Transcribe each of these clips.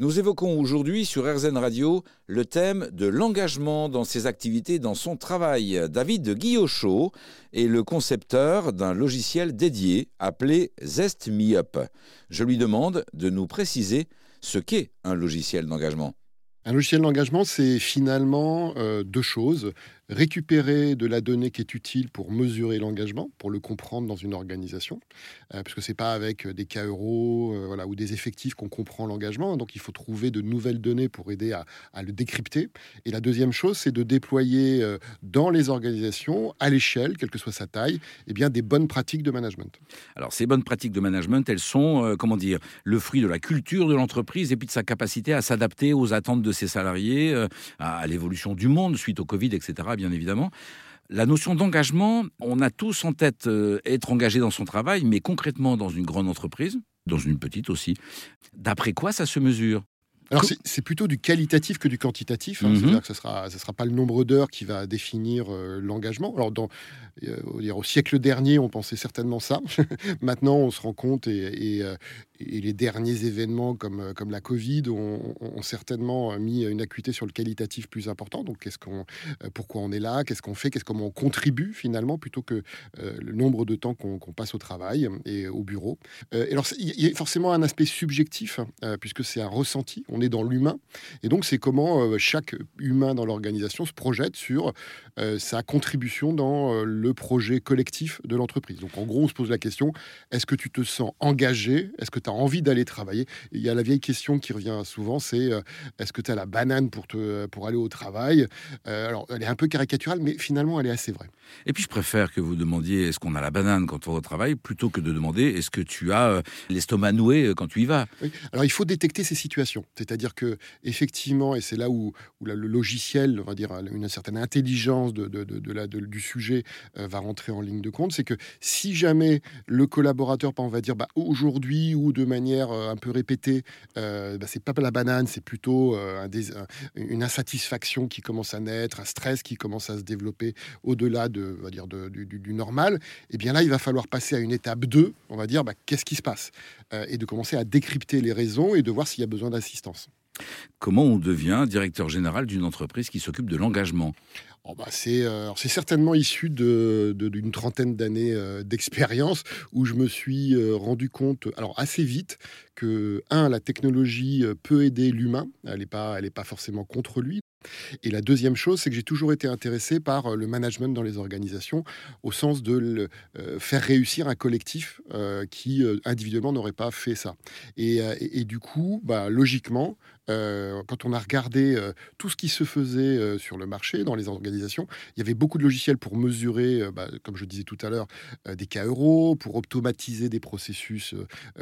Nous évoquons aujourd'hui sur RZN Radio le thème de l'engagement dans ses activités, dans son travail. David Guillochot est le concepteur d'un logiciel dédié appelé Zest Me Up. Je lui demande de nous préciser ce qu'est un logiciel d'engagement. Un logiciel d'engagement, c'est finalement euh, deux choses récupérer de la donnée qui est utile pour mesurer l'engagement, pour le comprendre dans une organisation, euh, parce que c'est pas avec des cas euros euh, voilà, ou des effectifs qu'on comprend l'engagement, donc il faut trouver de nouvelles données pour aider à, le décrypter. Et la deuxième chose, c'est de déployer euh, dans les organisations, à l'échelle, quelle que soit sa taille, eh bien, des bonnes pratiques de management. Alors ces bonnes pratiques de management, elles sont, comment dire, le fruit de la culture de l'entreprise et puis de sa capacité à s'adapter aux attentes de ses salariés, à l'évolution du monde suite au Covid, etc bien évidemment. La notion d'engagement, on a tous en tête euh, être engagé dans son travail, mais concrètement dans une grande entreprise, dans une petite aussi. D'après quoi ça se mesure? Alors c'est plutôt du qualitatif que du quantitatif. Hein. Mhm. C'est-à-dire que ce ne sera, sera pas le nombre d'heures qui va définir euh, l'engagement. Alors dans, euh, au siècle dernier, on pensait certainement ça. Maintenant, on se rend compte et, et, et les derniers événements comme, euh, comme la Covid ont, certainement mis une acuité sur le qualitatif plus important. Donc, euh, pourquoi on est là, qu'est-ce qu'on fait, qu'est-ce comment on contribue finalement, plutôt que euh, le nombre de temps qu'on, passe au travail et au bureau? et alors, il y a forcément un aspect subjectif, puisque c'est un ressenti, on est dans l'humain. Et donc, c'est comment chaque humain dans l'organisation se projette sur sa contribution dans le projet collectif de l'entreprise. Donc, en gros, on se pose la question, est-ce que tu te sens engagé? Est-ce que tu as envie d'aller travailler. Il y a la vieille question qui revient souvent, c'est euh, est-ce que tu as la banane pour, te, pour aller au travail? Euh, Alors, elle est un peu caricaturale, mais finalement, elle est assez vraie. Et puis, je préfère que vous demandiez est-ce qu'on a la banane quand on va au travail, plutôt que de demander est-ce que tu as euh, l'estomac noué quand tu y vas? Alors, il faut détecter ces situations. C'est-à-dire que, effectivement, et c'est là où, où le logiciel, on va dire, une certaine intelligence de, de, de, la, du sujet va rentrer en ligne de compte, c'est que si jamais le collaborateur, on va dire, bah, aujourd'hui ou de manière euh, un peu répétée, euh, bah, c'est pas la banane, c'est plutôt euh, une insatisfaction qui commence à naître, un stress qui commence à se développer au-delà de, va dire du, normal, et eh bien là, il va falloir passer à une étape 2, on va dire, bah, qu'est-ce qui se passe? Et de commencer à décrypter les raisons et de voir s'il y a besoin d'assistance. Comment on devient directeur général d'une entreprise qui s'occupe de l'engagement? Oh bah euh, c'est, certainement issu d'une trentaine d'années euh, d'expérience où je me suis euh, rendu compte, alors assez vite, que, un, la technologie peut aider l'humain, elle n'est pas, forcément contre lui. Et la deuxième chose, c'est que j'ai toujours été intéressé par le management dans les organisations, au sens de faire réussir un collectif qui individuellement n'aurait pas fait ça. Et, du coup, bah, logiquement, euh, quand on a regardé euh, tout ce qui se faisait euh, sur le marché, dans les organisations, il y avait beaucoup de logiciels pour mesurer, bah, comme je disais tout à l'heure, des cas euros, pour automatiser des processus,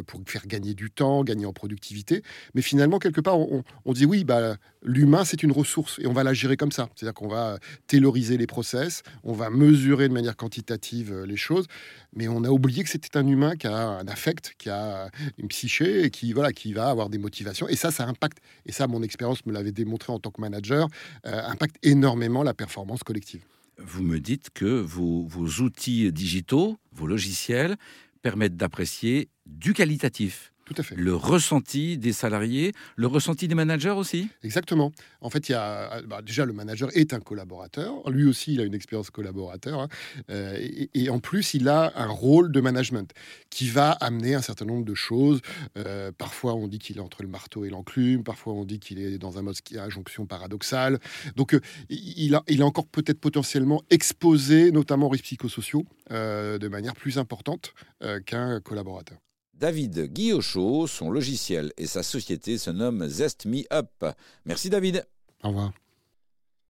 pour faire gagner du temps, gagner en productivité. Mais finalement, quelque part, on, dit oui, bah, l'humain, c'est une ressource et on va la gérer comme ça. C'est-à-dire qu'on va tailoriser les process, on va mesurer de manière quantitative les choses, mais on a oublié que c'était un humain qui a un affect, qui a une psyché et qui, voilà, qui va avoir des motivations. Et ça, ça impacte et ça, mon expérience me l'avait démontré en tant que manager, euh, impacte énormément la performance collective. Vous me dites que vos outils digitaux, vos logiciels, permettent d'apprécier du qualitatif. Tout à fait. Le ressenti des salariés, le ressenti des managers aussi? Exactement. En fait, il y a, bah, déjà, le manager est un collaborateur. Lui aussi, il a une expérience collaborateur. Hein. Euh, et, en plus, il a un rôle de management qui va amener un certain nombre de choses. Euh, parfois, on dit qu'il est entre le marteau et l'enclume. Parfois, on dit qu'il est dans un mode a jonction paradoxale. Donc, euh, il, a, il est encore peut-être potentiellement exposé, notamment aux risques psychosociaux, de manière plus importante qu'un collaborateur. David Guillochot, son logiciel et sa société se nomment Zest Me Up. Merci David. Au revoir.